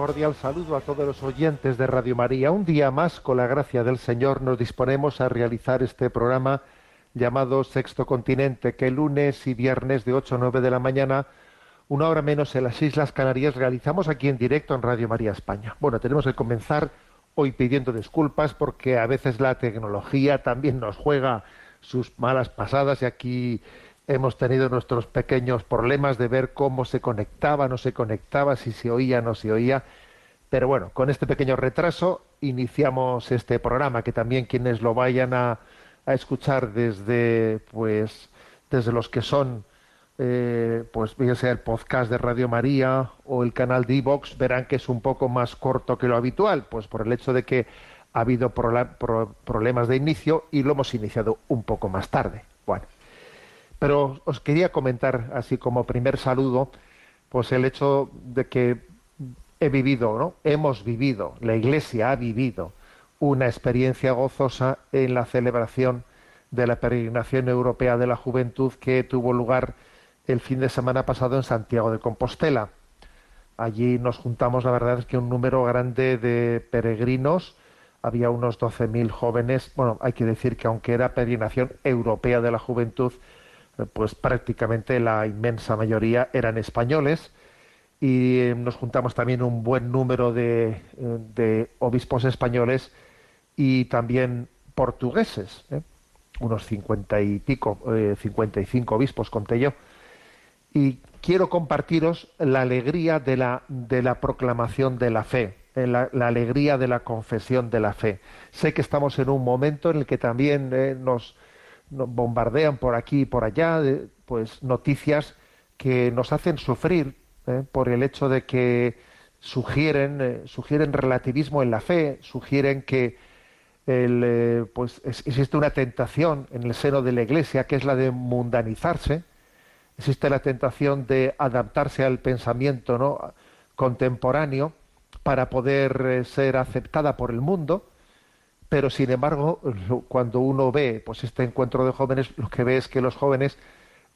Cordial saludo a todos los oyentes de Radio María. Un día más, con la gracia del Señor, nos disponemos a realizar este programa llamado Sexto Continente, que lunes y viernes de 8 a 9 de la mañana, una hora menos en las Islas Canarias, realizamos aquí en directo en Radio María España. Bueno, tenemos que comenzar hoy pidiendo disculpas porque a veces la tecnología también nos juega sus malas pasadas y aquí hemos tenido nuestros pequeños problemas de ver cómo se conectaba, no se conectaba, si se oía, no se oía. Pero bueno, con este pequeño retraso iniciamos este programa, que también quienes lo vayan a, escuchar desde, pues, desde los que son, eh, pues, bien sea el podcast de Radio María o el canal de Evox, verán que es un poco más corto que lo habitual, pues por el hecho de que ha habido problemas de inicio y lo hemos iniciado un poco más tarde. Bueno. Pero os quería comentar, así como primer saludo, pues el hecho de que he vivido, ¿no? Hemos vivido, la Iglesia ha vivido una experiencia gozosa en la celebración de la peregrinación europea de la juventud que tuvo lugar el fin de semana pasado en Santiago de Compostela. Allí nos juntamos, la verdad es que un número grande de peregrinos, había unos 12.000 jóvenes, bueno, hay que decir que aunque era peregrinación europea de la juventud, pues prácticamente la inmensa mayoría eran españoles y eh, nos juntamos también un buen número de, eh, obispos españoles y también portugueses, ¿eh? unos cincuenta y pico, eh, 55 obispos conté yo. Y quiero compartiros la alegría de la, de la proclamación de la fe, la, alegría de la confesión de la fe. Sé que estamos en un momento en el que también nos, bombardean por aquí y por allá, pues noticias que nos hacen sufrir eh, por el hecho de que sugieren, eh, sugieren relativismo en la fe, sugieren que eh, pues es- existe una tentación en el seno de la Iglesia que es la de mundanizarse, existe la tentación de adaptarse al pensamiento ¿no? contemporáneo para poder ser aceptada por el mundo, pero sin embargo, cuando uno ve pues este encuentro de jóvenes, lo que ve es que los jóvenes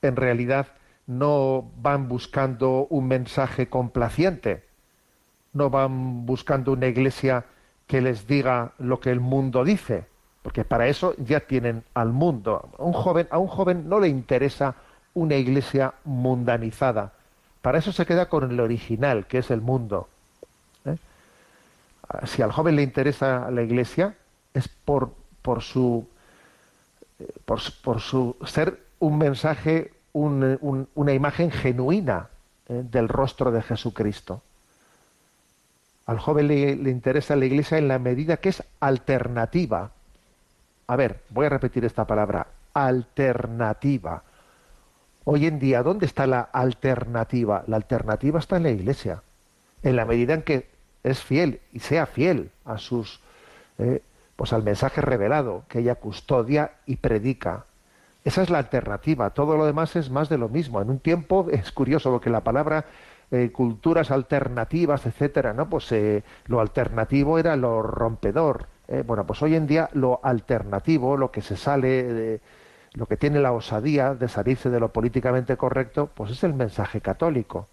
en realidad no van buscando un mensaje complaciente, no van buscando una iglesia que les diga lo que el mundo dice, porque para eso ya tienen al mundo. A un joven, a un joven no le interesa una iglesia mundanizada. Para eso se queda con el original, que es el mundo. ¿eh? Si al joven le interesa la iglesia, es por, por su eh, por, por su ser un mensaje, un- un- una imagen genuina eh, del rostro de Jesucristo. Al joven le, le interesa la iglesia en la medida que es alternativa. A ver, voy a repetir esta palabra, alternativa. Hoy en día, ¿dónde está la alternativa? La alternativa está en la iglesia, en la medida en que es fiel y sea fiel a sus, eh, pues al mensaje revelado que ella custodia y predica. Esa es la alternativa. Todo lo demás es más de lo mismo. En un tiempo es curioso porque la palabra eh, culturas alternativas, etcétera, ¿no? Pues eh, lo alternativo era lo rompedor. ¿eh? Bueno, pues hoy en día lo alternativo, lo que se sale de, lo que tiene la osadía de salirse de lo políticamente correcto, pues es el mensaje católico.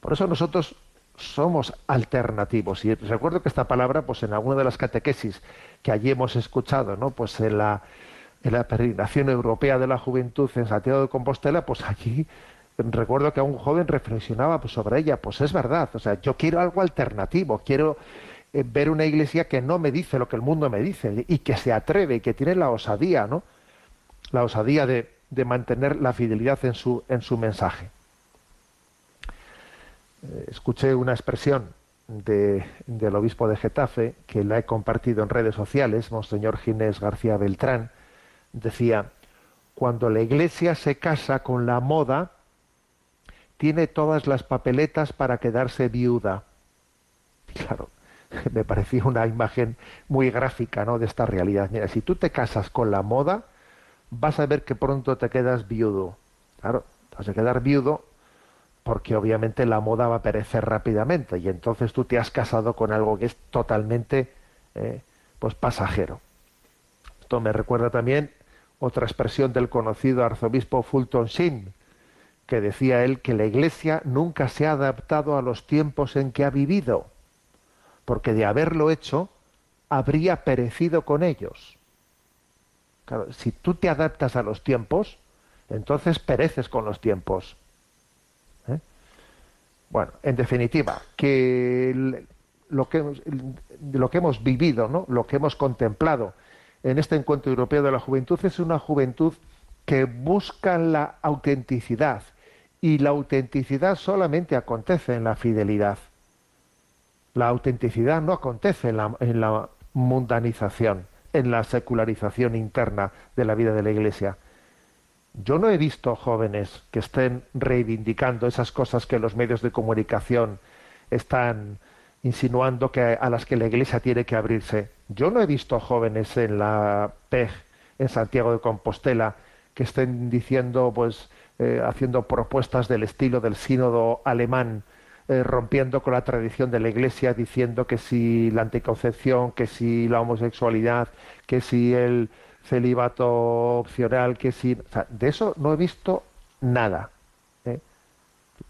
Por eso nosotros somos alternativos. Y recuerdo que esta palabra, pues en alguna de las catequesis que allí hemos escuchado, ¿no? Pues en la, en la peregrinación europea de la juventud en Santiago de Compostela, pues allí recuerdo que a un joven reflexionaba pues, sobre ella. Pues es verdad, o sea, yo quiero algo alternativo, quiero eh, ver una iglesia que no me dice lo que el mundo me dice y que se atreve y que tiene la osadía, ¿no? La osadía de, de mantener la fidelidad en su, en su mensaje. Eh, escuché una expresión del obispo de Getafe, que la he compartido en redes sociales, Monseñor Ginés García Beltrán, decía, cuando la iglesia se casa con la moda, tiene todas las papeletas para quedarse viuda. Claro, me parecía una imagen muy gráfica ¿no? de esta realidad. Mira, si tú te casas con la moda, vas a ver que pronto te quedas viudo. Claro, vas a quedar viudo porque obviamente la moda va a perecer rápidamente y entonces tú te has casado con algo que es totalmente eh, pues pasajero. Esto me recuerda también otra expresión del conocido arzobispo Fulton Sheen, que decía él que la Iglesia nunca se ha adaptado a los tiempos en que ha vivido, porque de haberlo hecho habría perecido con ellos. Si tú te adaptas a los tiempos, entonces pereces con los tiempos. Bueno, en definitiva, que lo que, lo que hemos vivido, ¿no? lo que hemos contemplado en este encuentro europeo de la juventud es una juventud que busca la autenticidad y la autenticidad solamente acontece en la fidelidad. La autenticidad no acontece en la, mundanización, en la secularización interna de la vida de la Iglesia. Yo no he visto jóvenes que estén reivindicando esas cosas que los medios de comunicación están insinuando que a las que la Iglesia tiene que abrirse. Yo no he visto jóvenes en la PEG, en Santiago de Compostela, que estén diciendo, pues, eh, haciendo propuestas del estilo del sínodo alemán, eh, rompiendo con la tradición de la Iglesia, diciendo que si la anticoncepción, que si la homosexualidad, que si el celibato opcional, que si... de eso no he visto nada. ¿eh?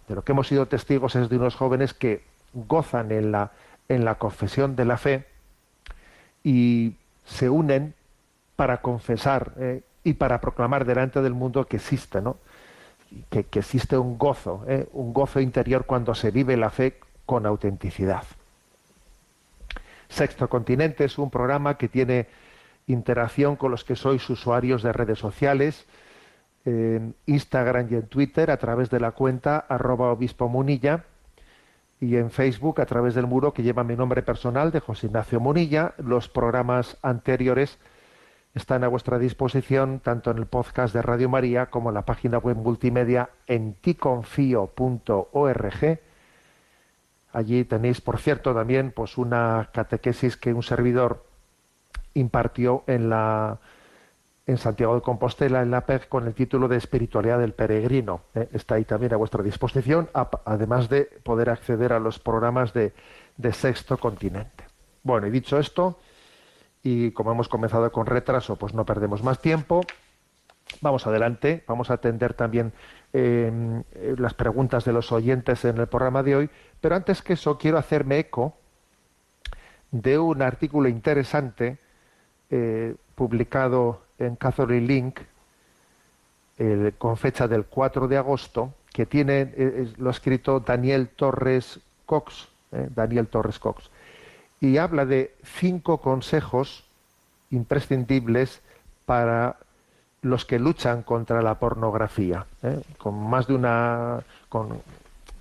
De lo que hemos sido testigos es de unos jóvenes que gozan en la, en la confesión de la fe y se unen para confesar ¿eh? y para proclamar delante del mundo que existe, ¿no? Que, existe un gozo, ¿eh? un gozo interior cuando se vive la fe con autenticidad. Sexto Continente es un programa que tiene interacción con los que sois usuarios de redes sociales, en Instagram y en Twitter a través de la cuenta arroba obispo munilla y en Facebook a través del muro que lleva mi nombre personal de José Ignacio Munilla. Los programas anteriores están a vuestra disposición tanto en el podcast de Radio María como en la página web multimedia en ticonfio.org. Allí tenéis, por cierto, también pues una catequesis que un servidor impartió en la en Santiago de Compostela, en la PEG, con el título de Espiritualidad del Peregrino. ¿eh? Está ahí también a vuestra disposición, además de poder acceder a los programas de, de Sexto Continente. Bueno, y dicho esto, y como hemos comenzado con retraso, pues no perdemos más tiempo. Vamos adelante, vamos a atender también em, las preguntas de los oyentes en el programa de hoy, pero antes que eso quiero hacerme eco de un artículo interesante eh, publicado en Catholic Link con fecha del 4 de agosto, que tiene, eh, lo ha escrito Daniel Torres Cox, eh, Daniel Torres Cox, y habla de cinco consejos imprescindibles para los que luchan contra la pornografía, con más de una, con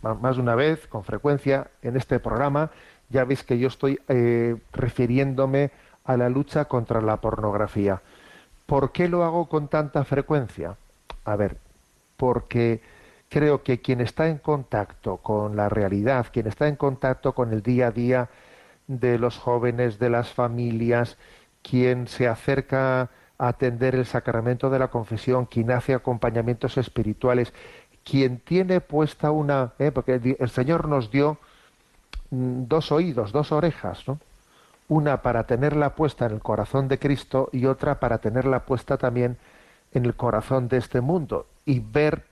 más de una vez, con frecuencia, en este programa, ya veis que yo estoy refiriéndome a la lucha contra la pornografía. ¿Por qué lo hago con tanta frecuencia? A ver, porque creo que quien está en contacto con la realidad, quien está en contacto con el día a día de los jóvenes, de las familias, quien se acerca a atender el sacramento de la confesión, quien hace acompañamientos espirituales, quien tiene puesta una, ¿eh? porque el Señor nos dio mm, dos oídos, dos orejas, ¿no? Una para tenerla puesta en el corazón de Cristo y otra para tenerla puesta también en el corazón de este mundo y ver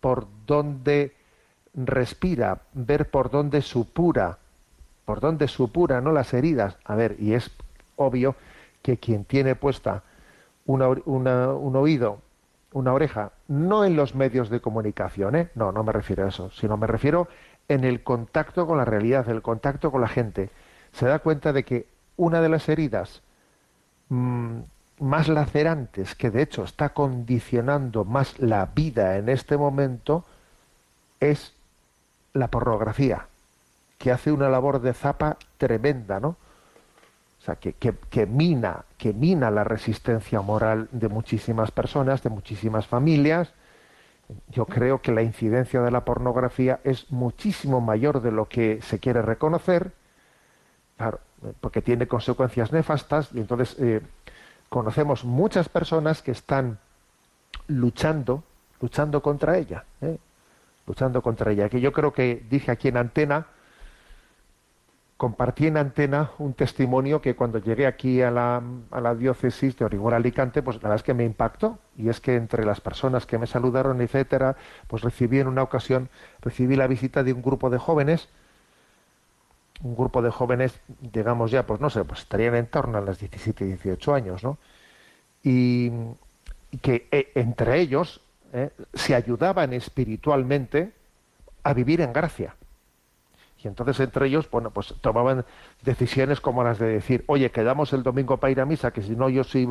por dónde respira, ver por dónde supura, por dónde supura, no las heridas. A ver, y es obvio que quien tiene puesta un oído, una oreja, no en los medios de comunicación, ¿eh? no, no me refiero a eso, sino me refiero en el contacto con la realidad, el contacto con la gente se da cuenta de que una de las heridas mm, más lacerantes, que de hecho está condicionando más la vida en este momento, es la pornografía. que hace una labor de zapa tremenda, ¿no? O sea, que, que, mina, que mina la resistencia moral de muchísimas personas, de muchísimas familias. Yo creo que la incidencia de la pornografía es muchísimo mayor de lo que se quiere reconocer, claro, porque tiene consecuencias nefastas, y entonces eh, conocemos muchas personas que están luchando, luchando contra ella, ¿eh? luchando contra ella. Que yo creo que dije aquí en antena, compartí en antena un testimonio que cuando llegué aquí a la, diócesis de Orihuela Alicante, pues la verdad es que me impactó. Y es que entre las personas que me saludaron, etcétera, pues recibí en una ocasión, recibí la visita de un grupo de jóvenes, un grupo de jóvenes, digamos ya, pues no sé, pues estarían en torno a las 17 y 18 años, ¿no? Y, que eh, entre ellos eh, se ayudaban espiritualmente a vivir en gracia. Y entonces entre ellos, bueno, pues tomaban decisiones como las de decir, oye, quedamos el domingo para ir a misa, que si no yo si,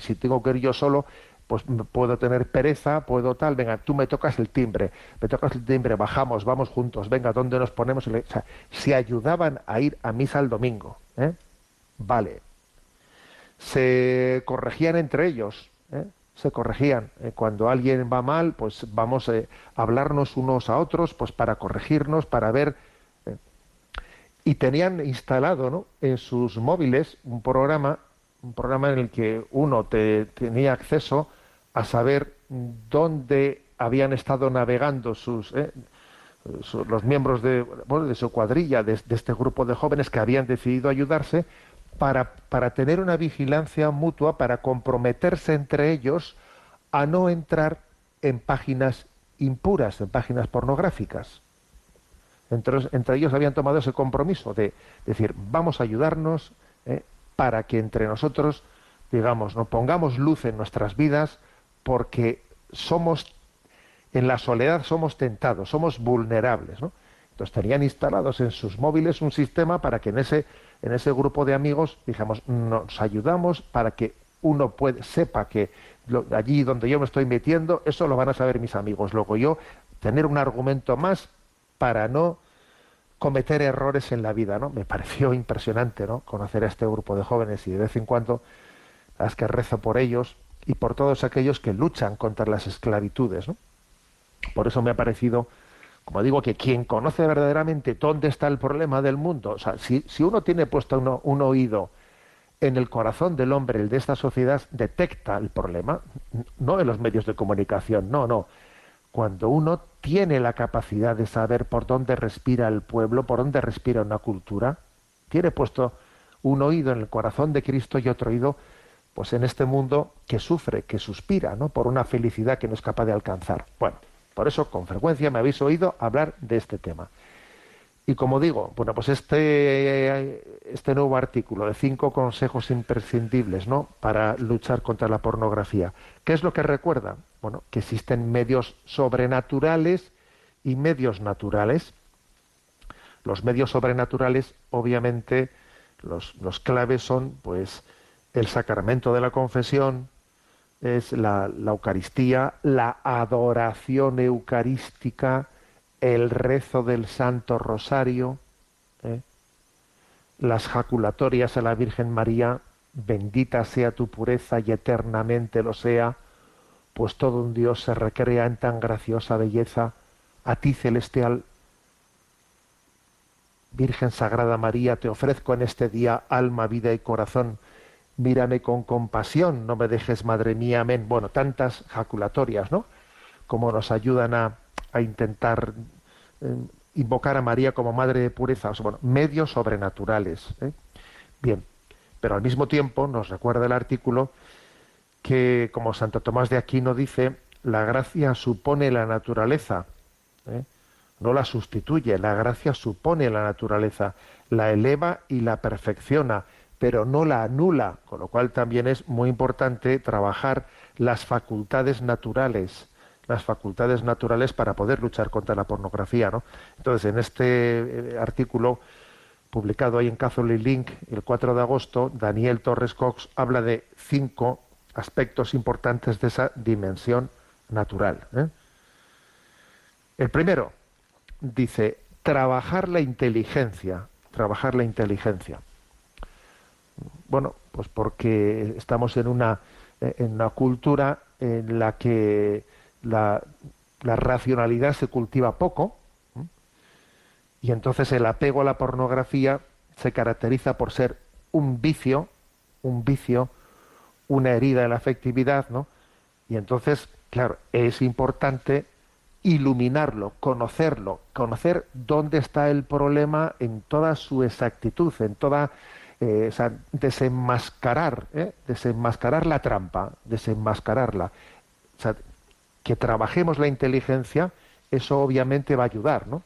si, tengo que ir yo solo, pues puedo tener pereza, puedo tal, venga, tú me tocas el timbre, me tocas el timbre, bajamos, vamos juntos, venga, ¿dónde nos ponemos? O se ayudaban a ir a misa el domingo, ¿eh? Vale. Se corregían entre ellos, ¿eh? se corregían. Eh, cuando alguien va mal, pues vamos a hablarnos unos a otros, pues para corregirnos, para ver. Y tenían instalado ¿no? en sus móviles un programa, un programa en el que uno te, tenía acceso a saber dónde habían estado navegando sus, los miembros de, bueno, de su cuadrilla, de, este grupo de jóvenes que habían decidido ayudarse para, para tener una vigilancia mutua, para comprometerse entre ellos a no entrar en páginas impuras, en páginas pornográficas. Entre, entre ellos habían tomado ese compromiso de decir, vamos a ayudarnos eh, para que entre nosotros, digamos, no pongamos luz en nuestras vidas porque somos, en la soledad somos tentados, somos vulnerables. ¿no? Entonces tenían instalados en sus móviles un sistema para que en ese en ese grupo de amigos, digamos, nos ayudamos para que uno sepa que allí donde yo me estoy metiendo, eso lo van a saber mis amigos. Luego yo tener un argumento más para no cometer errores en la vida, ¿no? Me pareció impresionante, ¿no? Conocer a este grupo de jóvenes y de vez en cuando las que rezo por ellos y por todos aquellos que luchan contra las esclavitudes, ¿no? Por eso me ha parecido como digo, que quien conoce verdaderamente dónde está el problema del mundo, o sea, si, uno tiene puesto un oído en el corazón del hombre, el de esta sociedad, detecta el problema, no en los medios de comunicación, no, no. Cuando uno tiene la capacidad de saber por dónde respira el pueblo, por dónde respira una cultura, tiene puesto un oído en el corazón de Cristo y otro oído pues en este mundo que sufre, que suspira, ¿no? por una felicidad que no es capaz de alcanzar. Bueno, por eso, con frecuencia me habéis oído hablar de este tema. Y como digo, bueno, pues este, este nuevo artículo de cinco consejos imprescindibles ¿no? para luchar contra la pornografía, ¿qué es lo que recuerda? Bueno, que existen medios sobrenaturales y medios naturales. Los medios sobrenaturales, obviamente, los, los claves son pues el sacramento de la confesión, es la, Eucaristía, la adoración eucarística, el rezo del Santo Rosario, ¿eh? las jaculatorias a la Virgen María, bendita sea tu pureza y eternamente lo sea, pues todo un Dios se recrea en tan graciosa belleza, a ti celestial Virgen Sagrada María, te ofrezco en este día alma, vida y corazón, mírame con compasión, no me dejes, madre mía, amén. Bueno, tantas jaculatorias, ¿no? Como nos ayudan a, intentar eh, invocar a María como madre de pureza, o bueno, medios sobrenaturales. ¿eh? Bien, pero al mismo tiempo nos recuerda el artículo que, como Santo Tomás de Aquino dice, la gracia supone la naturaleza, ¿eh? no la sustituye, la gracia supone la naturaleza, la eleva y la perfecciona pero no la anula, con lo cual también es muy importante trabajar las facultades naturales, las facultades naturales para poder luchar contra la pornografía, ¿no? Entonces, en este eh, artículo publicado ahí en Catholic Link el 4 de agosto, Daniel Torres Cox habla de cinco aspectos importantes de esa dimensión natural. ¿eh? El primero dice trabajar la inteligencia, trabajar la inteligencia. Bueno, pues porque estamos en una, en una cultura en la que la, la racionalidad se cultiva poco y entonces el apego a la pornografía se caracteriza por ser un vicio, un vicio, una herida en la afectividad, ¿no? Y entonces, claro, es importante iluminarlo, conocerlo, conocer dónde está el problema en toda su exactitud, en toda, eh, o sea, desenmascarar, ¿eh? desenmascarar la trampa, desenmascararla. O sea, que trabajemos la inteligencia, eso obviamente va a ayudar, ¿no?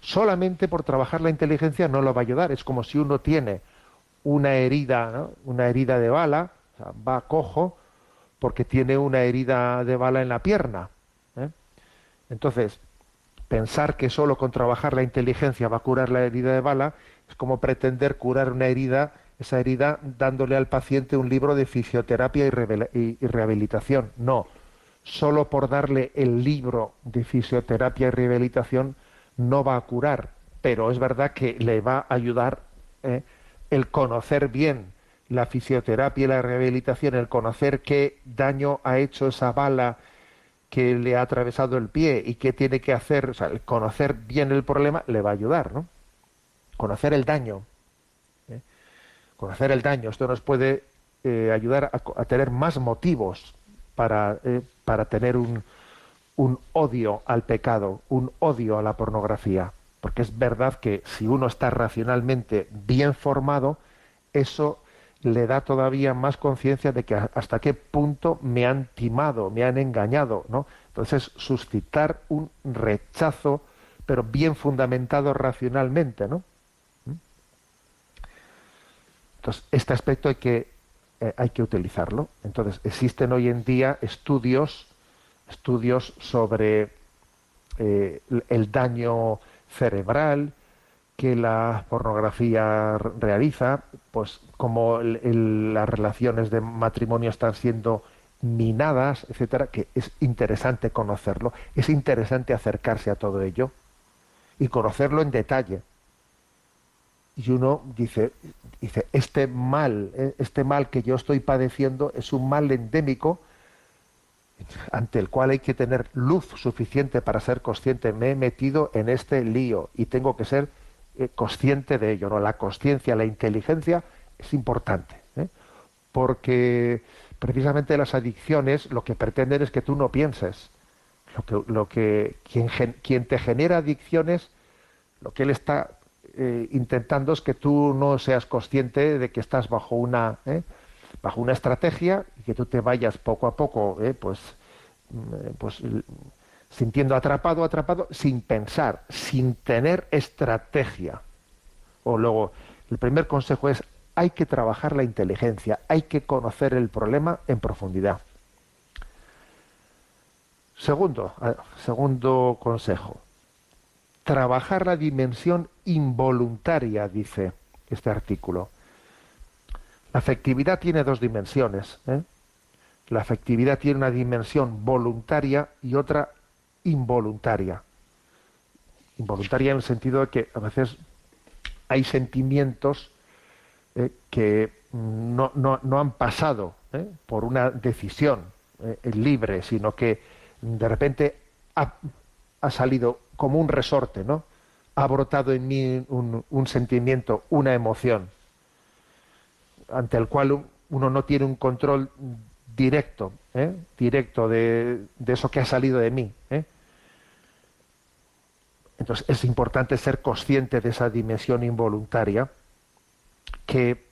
Solamente por trabajar la inteligencia no lo va a ayudar. Es como si uno tiene una herida, ¿no? una herida de bala, va cojo porque tiene una herida de bala en la pierna. ¿eh? Entonces, pensar que solo con trabajar la inteligencia va a curar la herida de bala es como pretender curar una herida, esa herida dándole al paciente un libro de fisioterapia y, rehabilitación. No, solo por darle el libro de fisioterapia y rehabilitación no va a curar, pero es verdad que le va a ayudar ¿eh? el conocer bien la fisioterapia y la rehabilitación, el conocer qué daño ha hecho esa bala que le ha atravesado el pie y qué tiene que hacer, o sea, el conocer bien el problema le va a ayudar, ¿no? Conocer el daño. ¿eh? Conocer el daño. Esto nos puede eh, ayudar a, tener más motivos para, eh, para tener un, un odio al pecado, un odio a la pornografía. Porque es verdad que si uno está racionalmente bien formado, eso le da todavía más conciencia de que hasta qué punto me han timado, me han engañado, ¿no? Entonces, suscitar un rechazo, pero bien fundamentado racionalmente, ¿no? Entonces, este aspecto hay que, eh, hay que utilizarlo. Entonces, existen hoy en día estudios, estudios sobre eh, el daño cerebral, que la pornografía realiza, pues como las relaciones de matrimonio están siendo minadas, etcétera, que es interesante conocerlo, es interesante acercarse a todo ello y conocerlo en detalle. Y uno dice, dice, este mal, eh, este mal que yo estoy padeciendo es un mal endémico ante el cual hay que tener luz suficiente para ser consciente. Me he metido en este lío y tengo que ser eh, consciente de ello. ¿no? La conciencia, la inteligencia es importante, ¿eh? porque precisamente las adicciones lo que pretenden es que tú no pienses. Lo que, lo que quien, quien te genera adicciones, lo que él está eh, intentando es que tú no seas consciente de que estás bajo una bajo una estrategia y que tú te vayas poco a poco, pues, mm, pues sintiendo atrapado, atrapado, sin pensar, sin tener estrategia. O luego, el primer consejo es, hay que trabajar la inteligencia, hay que conocer el problema en profundidad. Segundo, segundo consejo, trabajar la dimensión involuntaria, dice este artículo. La afectividad tiene dos dimensiones. ¿eh? La afectividad tiene una dimensión voluntaria y otra involuntaria. Involuntaria en el sentido de que a veces hay sentimientos eh, que no, no, han pasado eh, por una decisión libre, sino que de repente ha, ha, salido como un resorte, ¿no? Ha brotado en mí un, sentimiento, una emoción, ante el cual uno no tiene un control directo, directo de, de, eso que ha salido de mí. ¿eh? Entonces es importante ser consciente de esa dimensión involuntaria que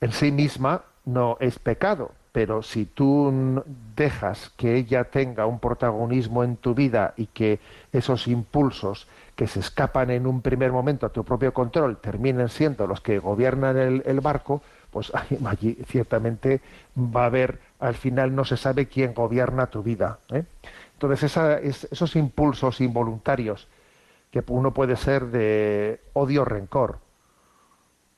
en sí misma no es pecado, pero si tú dejas que ella tenga un protagonismo en tu vida y que esos impulsos que se escapan en un primer momento a tu propio control terminen siendo los que gobiernan el, barco, pues allí ciertamente va a haber, al final no se sabe quién gobierna tu vida. ¿eh? Entonces esos impulsos involuntarios que uno puede ser de odio rencor,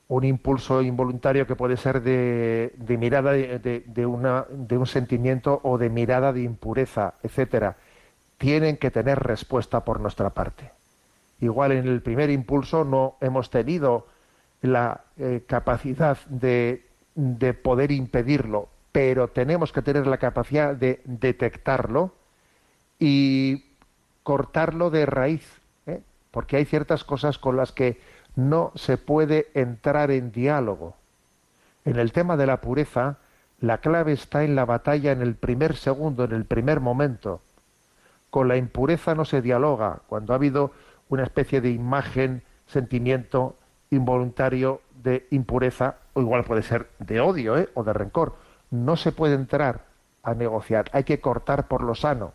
un impulso involuntario que puede ser de, mirada de, una, de un sentimiento o de mirada de impureza, etcétera, tienen que tener respuesta por nuestra parte. Igual en el primer impulso no hemos tenido la eh, capacidad de, de poder impedirlo, pero tenemos que tener la capacidad de detectarlo y cortarlo de raíz, ¿eh? porque hay ciertas cosas con las que no se puede entrar en diálogo. En el tema de la pureza, la clave está en la batalla en el primer segundo, en el primer momento. Con la impureza no se dialoga. Cuando ha habido una especie de imagen, sentimiento involuntario de impureza, o igual puede ser de odio ¿eh? o de rencor, no se puede entrar a negociar. Hay que cortar por lo sano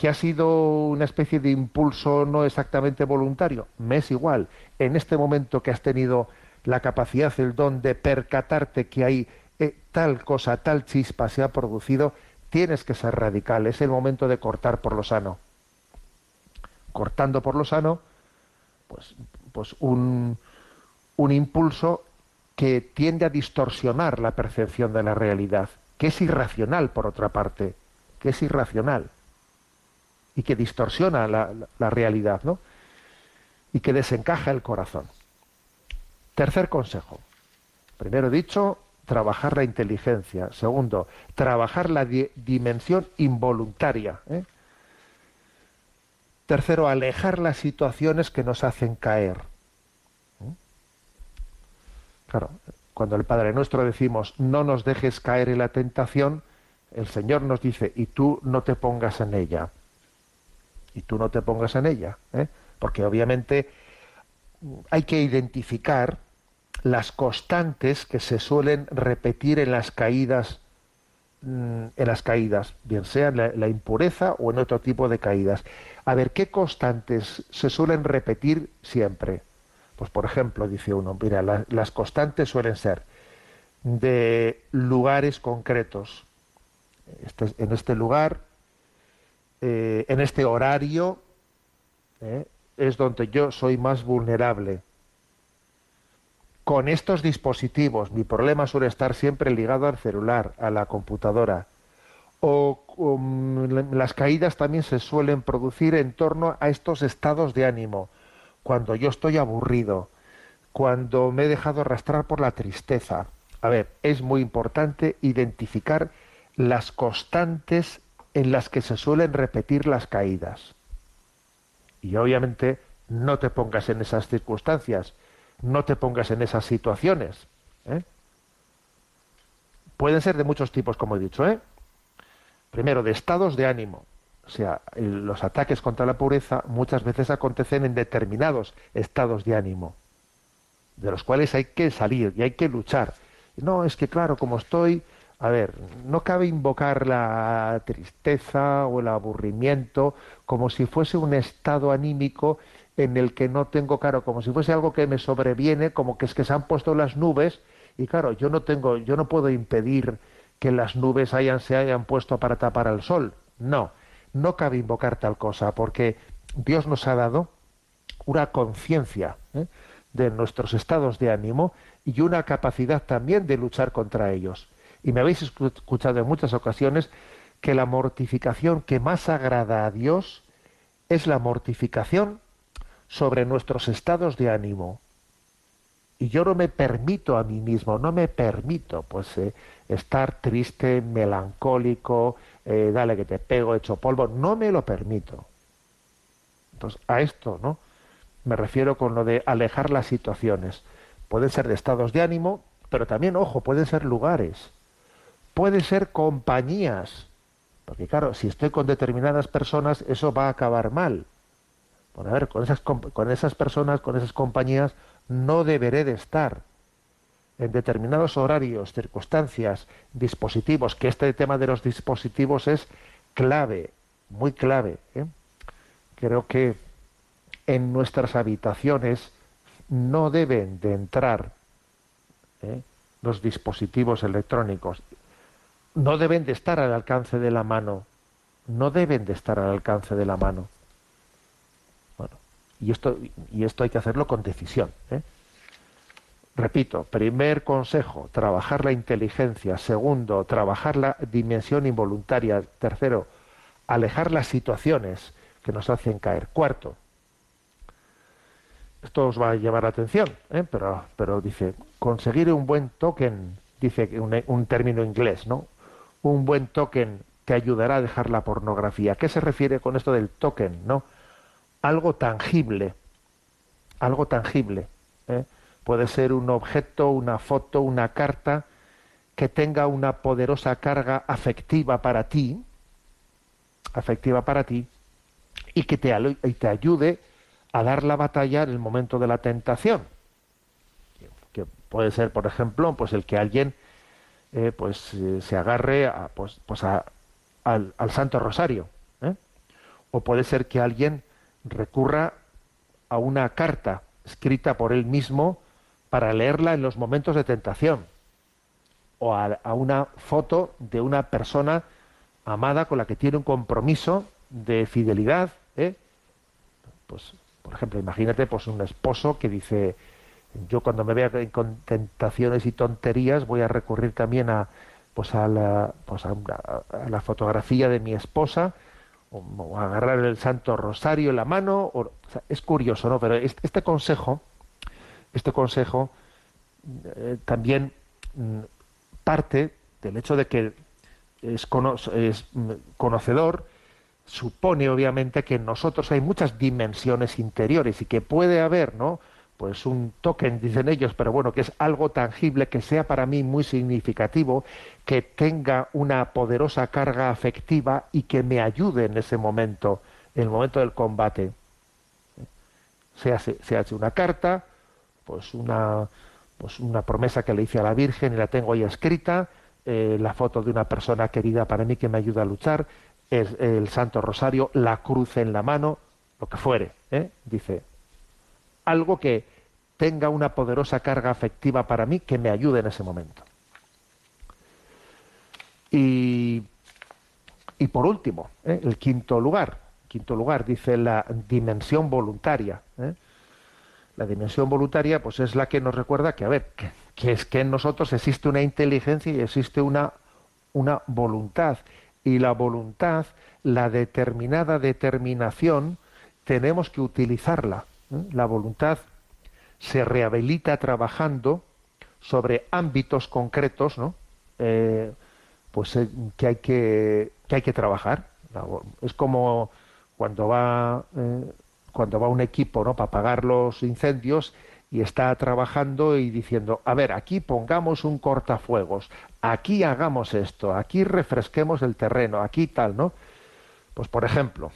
que ha sido una especie de impulso no exactamente voluntario, me es igual. En este momento que has tenido la capacidad, el don de percatarte que hay eh, tal cosa, tal chispa se ha producido, tienes que ser radical. Es el momento de cortar por lo sano. Cortando por lo sano, pues, pues un, un impulso que tiende a distorsionar la percepción de la realidad, que es irracional por otra parte, que es irracional y que distorsiona la, realidad, ¿no? Y que desencaja el corazón. Tercer consejo. Primero dicho, trabajar la inteligencia. Segundo, trabajar la dimensión involuntaria. ¿eh? Tercero, alejar las situaciones que nos hacen caer. ¿eh? Claro, cuando el Padre Nuestro decimos no nos dejes caer en la tentación, el Señor nos dice y tú no te pongas en ella y tú no te pongas en ella, ¿eh? porque obviamente hay que identificar las constantes que se suelen repetir en las caídas mm, en las caídas, bien sea en la, impureza o en otro tipo de caídas. A ver, ¿qué constantes se suelen repetir siempre? Pues por ejemplo, dice uno, mira, las constantes suelen ser de lugares concretos. Este, en este lugar eh, en este horario eh, es donde yo soy más vulnerable. Con estos dispositivos, mi problema suele estar siempre ligado al celular, a la computadora. O las caídas también se suelen producir en torno a estos estados de ánimo. Cuando yo estoy aburrido, cuando me he dejado arrastrar por la tristeza. A ver, es muy importante identificar las constantes en las que se suelen repetir las caídas. Y obviamente no te pongas en esas circunstancias, no te pongas en esas situaciones. ¿eh? Pueden ser de muchos tipos, como he dicho. ¿eh? Primero, de estados de ánimo. O sea, los ataques contra la pobreza muchas veces acontecen en determinados estados de ánimo, de los cuales hay que salir y hay que luchar. No, es que claro, como estoy a ver, no cabe invocar la tristeza o el aburrimiento como si fuese un estado anímico en el que no tengo, claro, como si fuese algo que me sobreviene, como que es que se han puesto las nubes y claro, yo no tengo, yo no puedo impedir que las nubes hayan, se hayan puesto para tapar al sol. No, no cabe invocar tal cosa porque Dios nos ha dado una conciencia ¿eh? de nuestros estados de ánimo y una capacidad también de luchar contra ellos. Y me habéis escuchado en muchas ocasiones que la mortificación que más agrada a Dios es la mortificación sobre nuestros estados de ánimo. Y yo no me permito a mí mismo, no me permito pues eh, estar triste, melancólico, eh, dale que te pego, hecho polvo, no me lo permito. Entonces, a esto, ¿no? Me refiero con lo de alejar las situaciones. Pueden ser de estados de ánimo, pero también, ojo, pueden ser lugares puede ser compañías, porque claro, si estoy con determinadas personas, eso va a acabar mal. Bueno, a ver, con esas, con esas personas, con esas compañías, no deberé de estar en determinados horarios, circunstancias, dispositivos, que este tema de los dispositivos es clave, muy clave. ¿eh? Creo que en nuestras habitaciones no deben de entrar ¿eh? los dispositivos electrónicos no deben de estar al alcance de la mano. No deben de estar al alcance de la mano. Bueno, y esto, y esto hay que hacerlo con decisión. ¿eh? Repito, primer consejo, trabajar la inteligencia. Segundo, trabajar la dimensión involuntaria. Tercero, alejar las situaciones. que nos hacen caer. Cuarto, esto os va a llevar la atención, ¿eh? pero, pero dice, conseguir un buen token, dice un, un término inglés, ¿no? Un buen token te ayudará a dejar la pornografía. ¿Qué se refiere con esto del token, no? Algo tangible, algo tangible. ¿eh? Puede ser un objeto, una foto, una carta que tenga una poderosa carga afectiva para ti, afectiva para ti, y que te, y te ayude a dar la batalla en el momento de la tentación. Que puede ser, por ejemplo, pues el que alguien eh, pues eh, se agarre a, pues, pues a, al, Santo Rosario. ¿eh? O puede ser que alguien recurra a una carta escrita por él mismo para leerla en los momentos de tentación. O a, a una foto de una persona amada con la que tiene un compromiso de fidelidad. Pues por ejemplo, imagínate pues un esposo que dice, yo cuando me vea con tentaciones y tonterías voy a recurrir también a pues a la, pues a, la fotografía de mi esposa o, agarrar el Santo Rosario en la mano. es curioso, ¿no? Pero este, este consejo, este consejo eh, también mm, parte del hecho de que es, mm, conocedor supone obviamente que en nosotros hay muchas dimensiones interiores y que puede haber, ¿no? Pues un token, dicen ellos, pero bueno, que es algo tangible, que sea para mí muy significativo, que tenga una poderosa carga afectiva y que me ayude en ese momento, en el momento del combate. Se hace, se una carta, pues una, pues una promesa que le hice a la Virgen y la tengo ahí escrita, eh, la foto de una persona querida para mí que me ayuda a luchar, el, Santo Rosario, la cruz en la mano, lo que fuere, ¿eh? dice, algo que tenga una poderosa carga afectiva para mí que me ayude en ese momento. Y, y por último, ¿eh? el quinto lugar, quinto lugar dice la dimensión voluntaria. ¿eh? La dimensión voluntaria, pues es la que nos recuerda que, a ver, que, que es que en nosotros existe una inteligencia y existe una, una voluntad y la voluntad, la determinada determinación, tenemos que utilizarla. ¿Eh? La voluntad se rehabilita trabajando sobre ámbitos concretos, ¿no? Eh, pues eh, que hay que, que hay que trabajar. Es como cuando va cuando va un equipo, ¿no? Para apagar los incendios y está trabajando y diciendo, a ver, aquí pongamos un cortafuegos, aquí hagamos esto, aquí refresquemos el terreno, aquí tal, ¿no? Pues por ejemplo,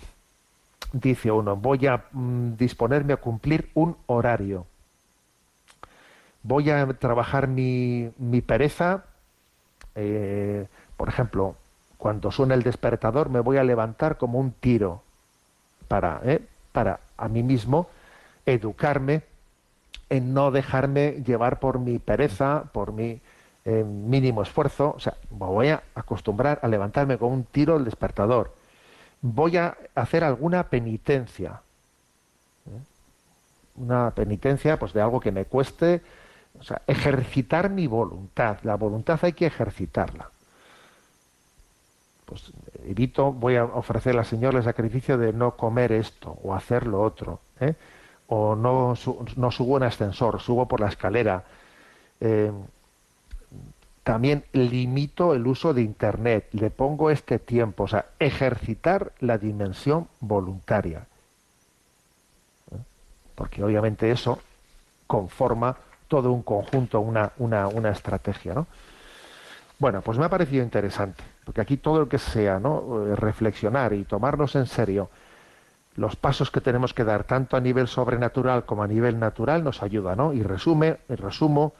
dice uno, voy a mm, disponerme a cumplir un horario, voy a trabajar mi, pereza, eh, por ejemplo, cuando suena el despertador me voy a levantar como un tiro para, ¿eh? para a mí mismo educarme en no dejarme llevar por mi pereza, por mi eh, mínimo esfuerzo. O sea, me voy a acostumbrar a levantarme con un tiro al despertador. Voy a hacer alguna penitencia. ¿eh? Una penitencia, pues de algo que me cueste. O sea, ejercitar mi voluntad. La voluntad hay que ejercitarla. Pues evito, voy a ofrecer al Señor el sacrificio de no comer esto o hacer lo otro. ¿eh? o no, no subo en ascensor, subo por la escalera. Eh, también limito el uso de Internet, le pongo este tiempo, o sea, ejercitar la dimensión voluntaria. ¿Eh? Porque obviamente eso conforma todo un conjunto, una, una, una estrategia. ¿no? Bueno, pues me ha parecido interesante, porque aquí todo lo que sea ¿no? Eh, reflexionar y tomarnos en serio los pasos que tenemos que dar tanto a nivel sobrenatural como a nivel natural nos ayuda, ¿no? Y resume, y resumo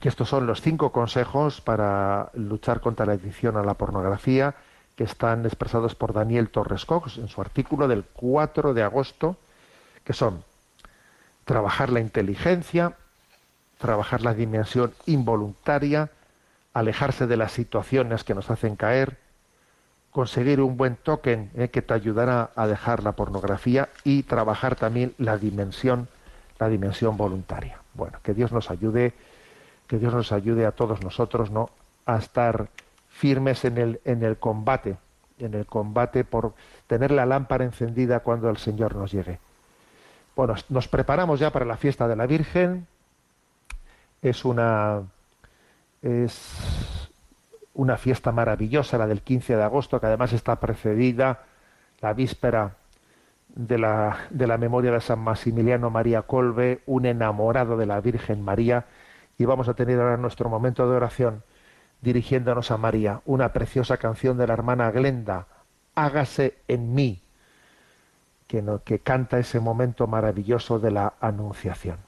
que estos son los cinco consejos para luchar contra la adicción a la pornografía que están expresados por Daniel Torres Cox en su artículo del 4 de agosto, que son trabajar la inteligencia, trabajar la dimensión involuntaria, alejarse de las situaciones que nos hacen caer, conseguir un buen token eh, que te ayudará a dejar la pornografía y trabajar también la dimensión, la dimensión voluntaria. Bueno, que Dios nos ayude, que Dios nos ayude a todos nosotros, ¿no? a estar firmes en el, en el combate en el combate por tener la lámpara encendida cuando el Señor nos llegue. Bueno, nos preparamos ya para la fiesta de la Virgen. Es una es una fiesta maravillosa, la del 15 de agosto, que además está precedida la víspera de la, de la memoria de San Maximiliano María Colbe, un enamorado de la Virgen María, y vamos a tener ahora nuestro momento de oración dirigiéndonos a María, una preciosa canción de la hermana Glenda, Hágase en mí, que, que canta ese momento maravilloso de la Anunciación.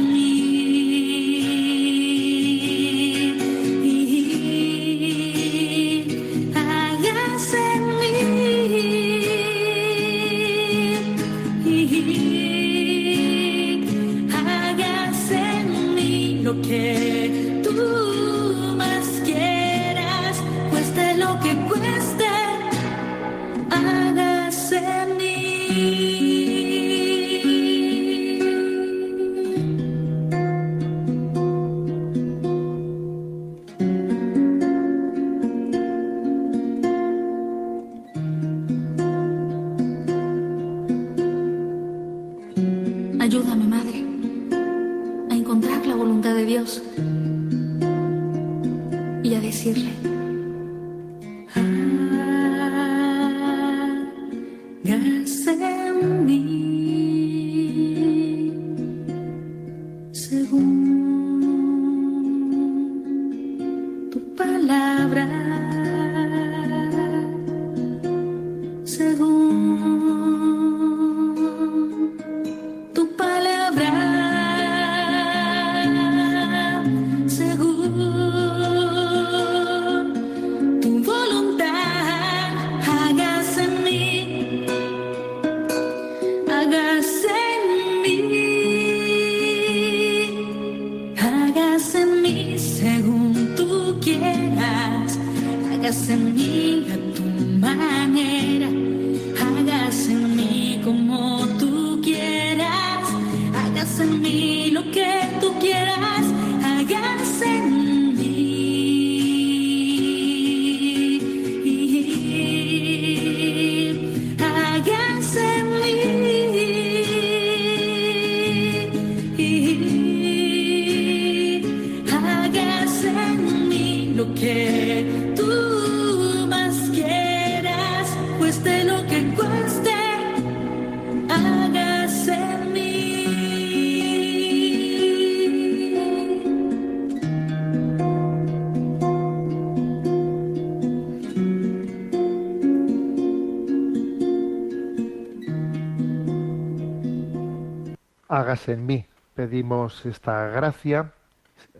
Pedimos esta gracia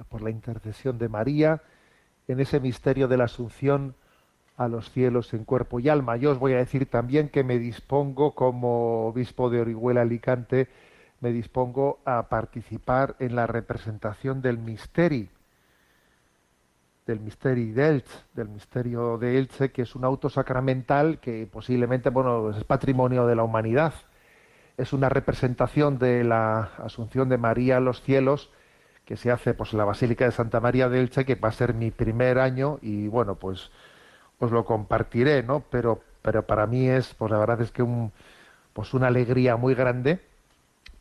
por la intercesión de María en ese misterio de la Asunción a los cielos en cuerpo y alma. Yo os voy a decir también que me dispongo como obispo de Orihuela Alicante, me dispongo a participar en la representación del misteri, del misteri de Elche, del misterio de Elche, que es un auto sacramental que posiblemente, bueno, es patrimonio de la humanidad es una representación de la Asunción de María a los cielos que se hace pues en la Basílica de Santa María de Elche, que va a ser mi primer año y bueno, pues os lo compartiré, ¿no? Pero pero para mí es, pues la verdad es que un, pues una alegría muy grande,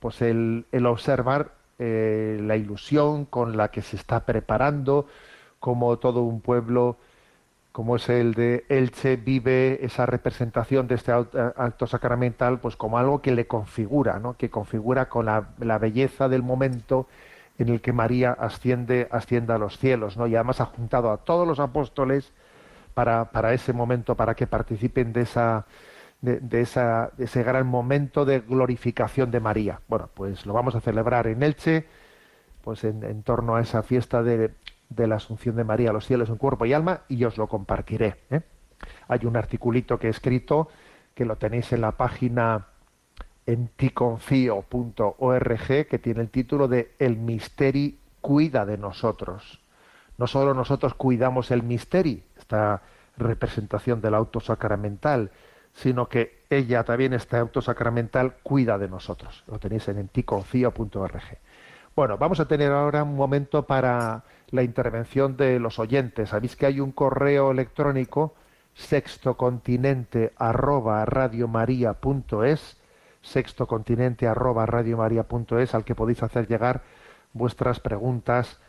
pues el, el observar eh, la ilusión con la que se está preparando, como todo un pueblo como es el de Elche, vive esa representación de este acto sacramental, pues como algo que le configura, ¿no? que configura con la, belleza del momento en el que María asciende, a los cielos, ¿no? y además ha juntado a todos los apóstoles para, para ese momento, para que participen de esa, de, esa, de ese gran momento de glorificación de María. Bueno, pues lo vamos a celebrar en Elche, pues en torno a esa fiesta de, de la Asunción de María a los cielos en cuerpo y alma y os lo compartiré. ¿eh? Hay un articulito que he escrito que lo tenéis en la página en ticonfío.org que tiene el título de El misteri cuida de nosotros. No solo nosotros cuidamos el misteri, esta representación del auto sacramental, sino que ella también, este auto sacramental, cuida de nosotros. Lo tenéis en ticonfío.org. Bueno, vamos a tener ahora un momento para la intervención de los oyentes. Sabéis que hay un correo electrónico sextocontinente arroba radiomaria.es sextocontinente arroba radiomaria.es al que podéis hacer llegar vuestras preguntas,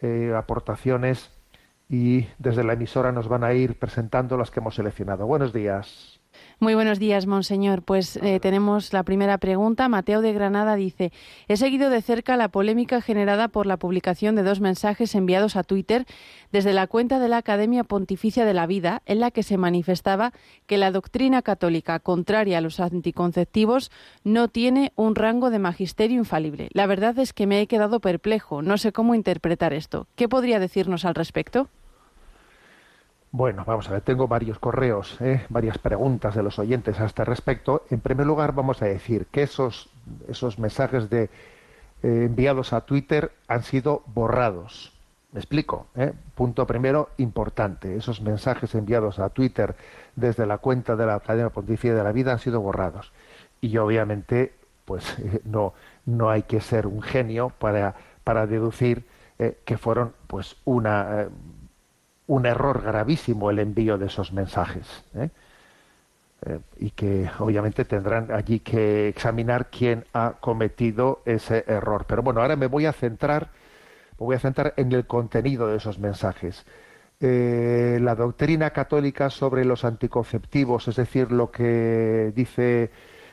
eh, aportaciones y desde la emisora nos van a ir presentando las que hemos seleccionado. Buenos días. Muy buenos días, monseñor. Pues eh, tenemos la primera pregunta. Mateo de Granada dice, he seguido de cerca la polémica generada por la publicación de dos mensajes enviados a Twitter desde la cuenta de la Academia Pontificia de la Vida, en la que se manifestaba que la doctrina católica contraria a los anticonceptivos no tiene un rango de magisterio infalible. La verdad es que me he quedado perplejo. No sé cómo interpretar esto. ¿Qué podría decirnos al respecto? Bueno, vamos a ver, tengo varios correos, ¿eh? varias preguntas de los oyentes a este respecto. En primer lugar, vamos a decir que esos, esos mensajes de, eh, enviados a Twitter han sido borrados. Me explico. ¿eh? Punto primero, importante. Esos mensajes enviados a Twitter desde la cuenta de la Academia Pontificia de la Vida han sido borrados. Y obviamente, pues no, no hay que ser un genio para, para deducir que fueron pues una un error gravísimo el envío de esos mensajes. ¿eh? Eh, y que obviamente tendrán allí que examinar quién ha cometido ese error. Pero bueno, ahora me voy a centrar, me voy a centrar en el contenido de esos mensajes. Eh, la doctrina católica sobre los anticonceptivos, es decir, lo que dice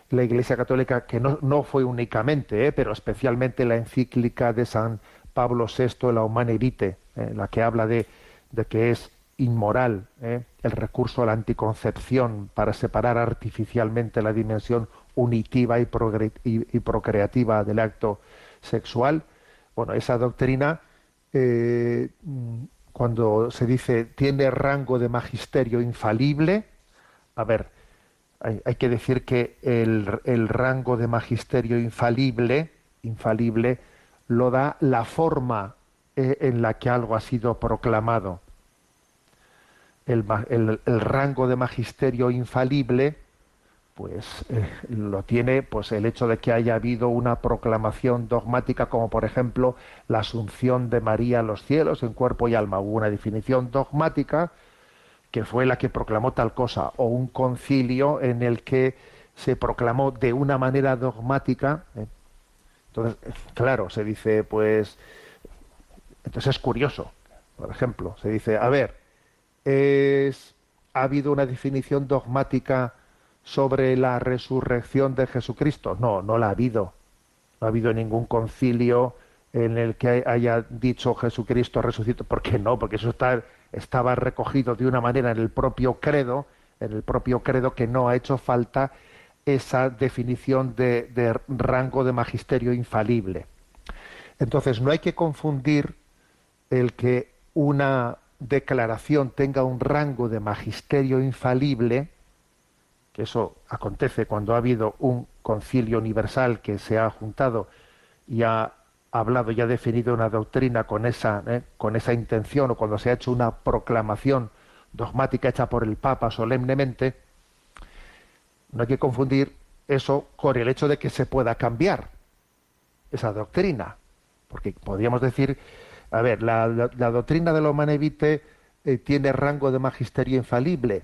la Iglesia Católica, que no, no fue únicamente, pero especialmente la encíclica de San Pablo VI, la Humane Vitae, la que habla de de que es inmoral ¿eh? el recurso a la anticoncepción para separar artificialmente la dimensión unitiva y, procreativa del acto sexual. Bueno, esa doctrina, eh, cuando se dice tiene rango de magisterio infalible, a ver, hay, que decir que el, el, rango de magisterio infalible, infalible, lo da la forma eh, en la que algo ha sido proclamado el, rango de magisterio infalible, pues eh, lo tiene pues el hecho de que haya habido una proclamación dogmática como por ejemplo la asunción de María a los cielos en cuerpo y alma hubo una definición dogmática que fue la que proclamó tal cosa o un concilio en el que se proclamó de una manera dogmática ¿eh? entonces claro se dice pues entonces es curioso por ejemplo se dice a ver es, ha habido una definición dogmática sobre la resurrección de Jesucristo. No, no la ha habido. No ha habido ningún concilio en el que haya dicho Jesucristo resucitó. ¿Por qué no? Porque eso está, estaba recogido de una manera en el propio credo, en el propio credo que no ha hecho falta esa definición de, de rango de magisterio infalible. Entonces, no hay que confundir el que una declaración tenga un rango de magisterio infalible, que eso acontece cuando ha habido un concilio universal que se ha juntado y ha hablado y ha definido una doctrina con esa, ¿eh? con esa intención o cuando se ha hecho una proclamación dogmática hecha por el Papa solemnemente, no hay que confundir eso con el hecho de que se pueda cambiar esa doctrina, porque podríamos decir a ver, la, doctrina de la humanevite eh, tiene rango de magisterio infalible.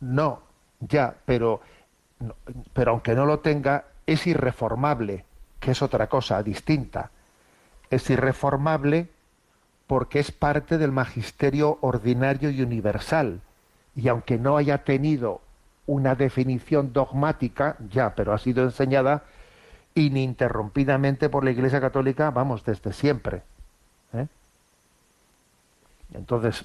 No, ya, pero, pero aunque no lo tenga, es irreformable, que es otra cosa distinta. Es irreformable porque es parte del magisterio ordinario y universal. Y aunque no haya tenido una definición dogmática, ya, pero ha sido enseñada ininterrumpidamente por la Iglesia Católica, vamos, desde siempre. ¿Eh? Entonces,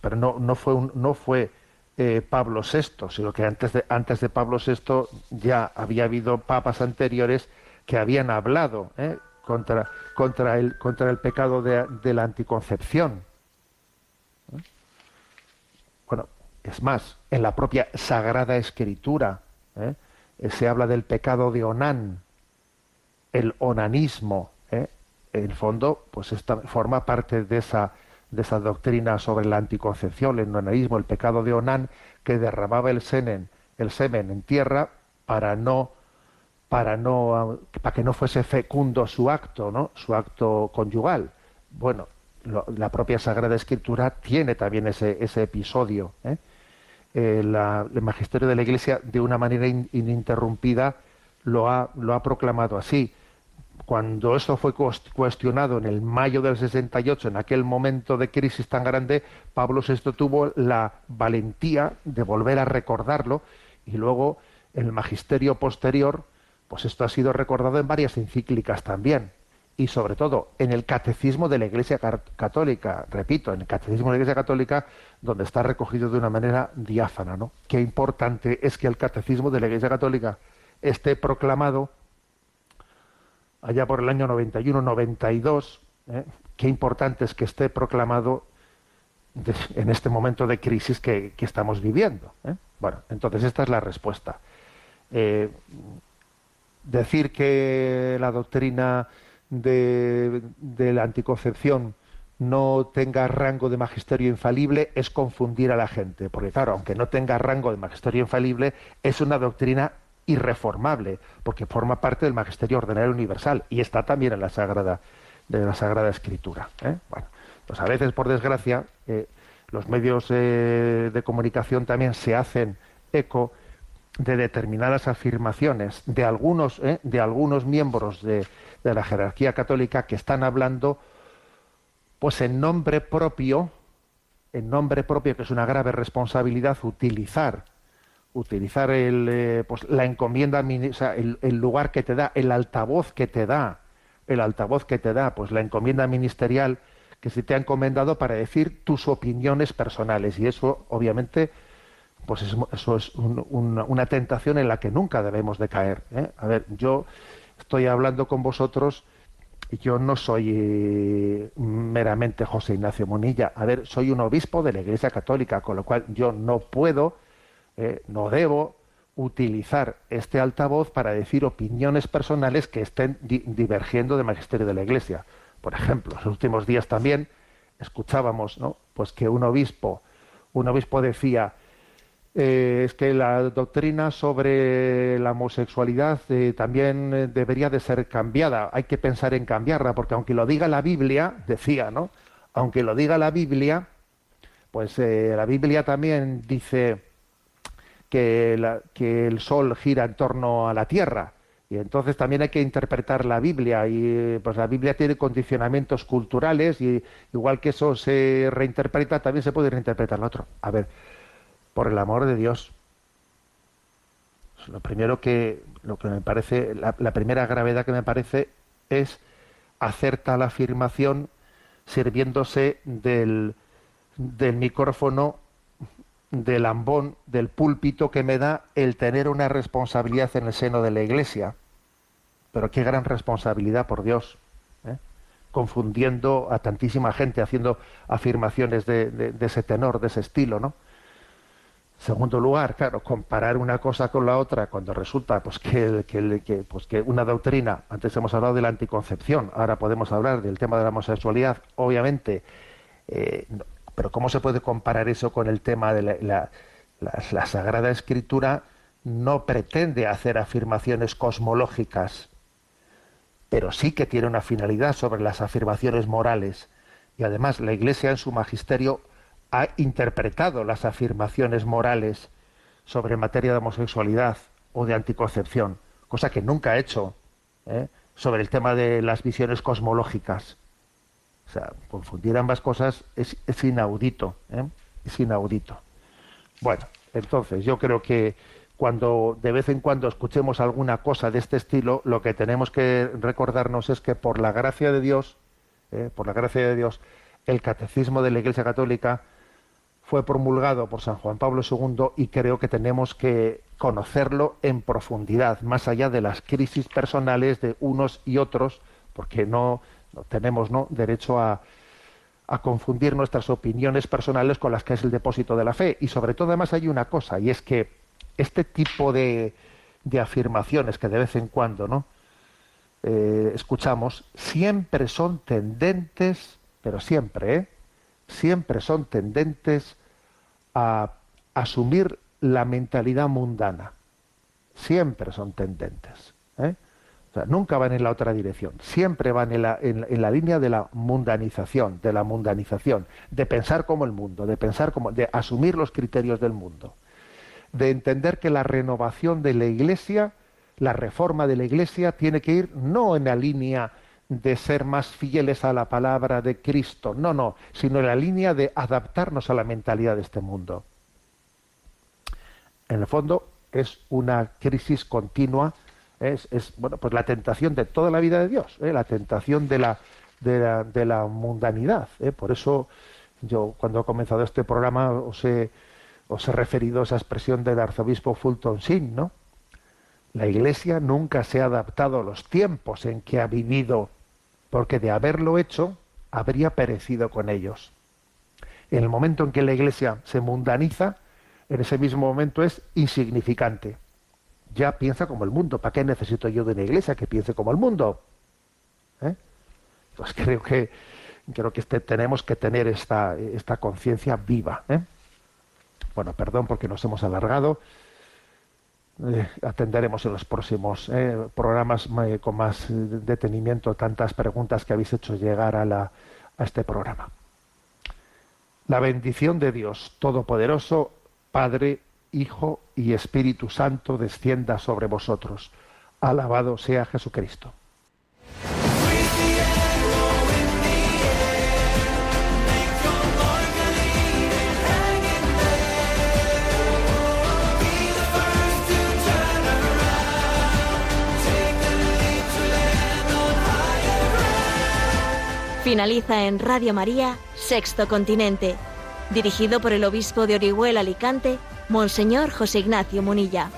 pero no, no fue, no fue eh, Pablo VI, sino que antes de, antes de Pablo VI ya había habido papas anteriores que habían hablado ¿eh? contra, contra, el, contra el pecado de, la anticoncepción. Bueno, es más, en la propia Sagrada Escritura se habla del pecado de Onán, el onanismo, ¿eh? en el fondo, pues esta forma parte de esa, de esa doctrina sobre la anticoncepción, el onanismo, el pecado de Onán, que derramaba el semen, el semen en tierra para no para no para que no fuese fecundo su acto, ¿no? Su acto conyugal. Bueno, la propia Sagrada Escritura tiene también ese, ese episodio. ¿eh? Eh, el magisterio de la Iglesia, de una manera ininterrumpida, lo ha, lo ha proclamado así cuando eso fue cuestionado en el mayo del 68, en aquel momento de crisis tan grande, Pablo VI tuvo la valentía de volver a recordarlo y luego el magisterio posterior, pues esto ha sido recordado en varias encíclicas también y sobre todo en el catecismo de la Iglesia Católica, repito, en el catecismo de la Iglesia Católica, donde está recogido de una manera diáfana, ¿no? Qué importante es que el catecismo de la Iglesia Católica esté proclamado allá por el año 91-92, ¿eh? qué importante es que esté proclamado en este momento de crisis que, estamos viviendo. ¿eh? Bueno, entonces esta es la respuesta. Eh, decir que la doctrina de, la anticoncepción no tenga rango de magisterio infalible es confundir a la gente, porque claro, aunque no tenga rango de magisterio infalible, es una doctrina irreformable, porque forma parte del magisterio ordinario universal y está también en la Sagrada, de la Sagrada Escritura. ¿eh? Bueno, pues a veces, por desgracia, eh, los medios eh, de comunicación también se hacen eco de determinadas afirmaciones de algunos, de algunos miembros de, de la jerarquía católica que están hablando pues en nombre propio, en nombre propio, que es una grave responsabilidad, utilizar utilizar el, eh, pues, la encomienda, el, lugar que te da, el altavoz que te da, el altavoz que te da, pues la encomienda ministerial que se te ha encomendado para decir tus opiniones personales. Y eso, obviamente, pues eso es una tentación en la que nunca debemos de caer. ¿eh? A ver, yo estoy hablando con vosotros yo no soy eh, meramente José Ignacio Monilla. A ver, soy un obispo de la Iglesia Católica, con lo cual yo no puedo eh, no debo utilizar este altavoz para decir opiniones personales que estén divergiendo del magisterio de la Iglesia. Por ejemplo, los últimos días también escuchábamos, ¿no? Pues que un obispo, un obispo decía eh, es que la doctrina sobre la homosexualidad eh, también debería de ser cambiada. Hay que pensar en cambiarla, porque aunque lo diga la Biblia, decía, ¿no? Aunque lo diga la Biblia, pues la Biblia también dice que, el Sol gira en torno a la Tierra. Y entonces también hay que interpretar la Biblia y pues la Biblia tiene condicionamientos culturales y igual que eso se reinterpreta, también se puede reinterpretar lo otro. A ver, por el amor de Dios. Lo primero que, lo que me parece, la, la primera gravedad que me parece es hacer tal afirmación sirviéndose del, del micrófono del ambón, del púlpito que me da el tener una responsabilidad en el seno de la Iglesia. Pero qué gran responsabilidad, por Dios. ¿eh? Confundiendo a tantísima gente, haciendo afirmaciones de, ese tenor, de ese estilo, ¿no? Segundo lugar, claro, comparar una cosa con la otra cuando resulta pues que, que, pues que una doctrina, antes hemos hablado de la anticoncepción, ahora podemos hablar del tema de la homosexualidad, obviamente eh, pero ¿cómo se puede comparar eso con el tema de la, la, Sagrada Escritura? No pretende hacer afirmaciones cosmológicas, pero sí que tiene una finalidad sobre las afirmaciones morales. Y además la Iglesia en su magisterio ha interpretado las afirmaciones morales sobre materia de homosexualidad o de anticoncepción, cosa que nunca he hecho, ¿eh? sobre el tema de las visiones cosmológicas. O sea, confundir ambas cosas es, inaudito, ¿eh? es inaudito. Bueno, entonces yo creo que cuando de vez en cuando escuchemos alguna cosa de este estilo, lo que tenemos que recordarnos es que por la gracia de Dios, ¿eh? por la gracia de Dios, el catecismo de la Iglesia Católica fue promulgado por San Juan Pablo II y creo que tenemos que conocerlo en profundidad, más allá de las crisis personales de unos y otros, porque no, tenemos ¿no? derecho a, a confundir nuestras opiniones personales con las que es el depósito de la fe. Y sobre todo además hay una cosa, y es que este tipo de, de afirmaciones que de vez en cuando ¿no? Eh, escuchamos, siempre son tendentes, pero siempre, ¿eh? siempre son tendentes a asumir la mentalidad mundana. Siempre son tendentes. ¿eh? Nunca van en la otra dirección. Siempre van en la, en, la, línea de la mundanización, de la mundanización, de pensar como el mundo, de pensar como, de asumir los criterios del mundo, de entender que la renovación de la Iglesia, la reforma de la Iglesia, tiene que ir no en la línea de ser más fieles a la palabra de Cristo, no, no, sino en la línea de adaptarnos a la mentalidad de este mundo. En el fondo es una crisis continua, es, bueno, pues la tentación de toda la vida de Dios, ¿eh? la tentación de la, de la, mundanidad. ¿eh? Por eso yo cuando he comenzado este programa os he, os he referido a esa expresión del arzobispo Fulton Sheen, ¿no? La Iglesia nunca se ha adaptado a los tiempos en que ha vivido porque de haberlo hecho habría perecido con ellos. En el momento en que la Iglesia se mundaniza, en ese mismo momento es insignificante. Ya piensa como el mundo. ¿Para qué necesito yo de una iglesia que piense como el mundo? ¿Eh? Pues creo que creo que este, tenemos que tener esta, esta conciencia viva. ¿eh? Bueno, perdón porque nos hemos alargado. Eh, atenderemos en los próximos eh, programas con más detenimiento tantas preguntas que habéis hecho llegar a, la, a este programa. La bendición de Dios Todopoderoso, Padre, Hijo y Espíritu Santo, descienda sobre vosotros. Alabado sea Jesucristo. Finaliza en Radio María, Sexto Continente, dirigido por el obispo de Orihuela Alicante, Monseñor José Ignacio Munilla.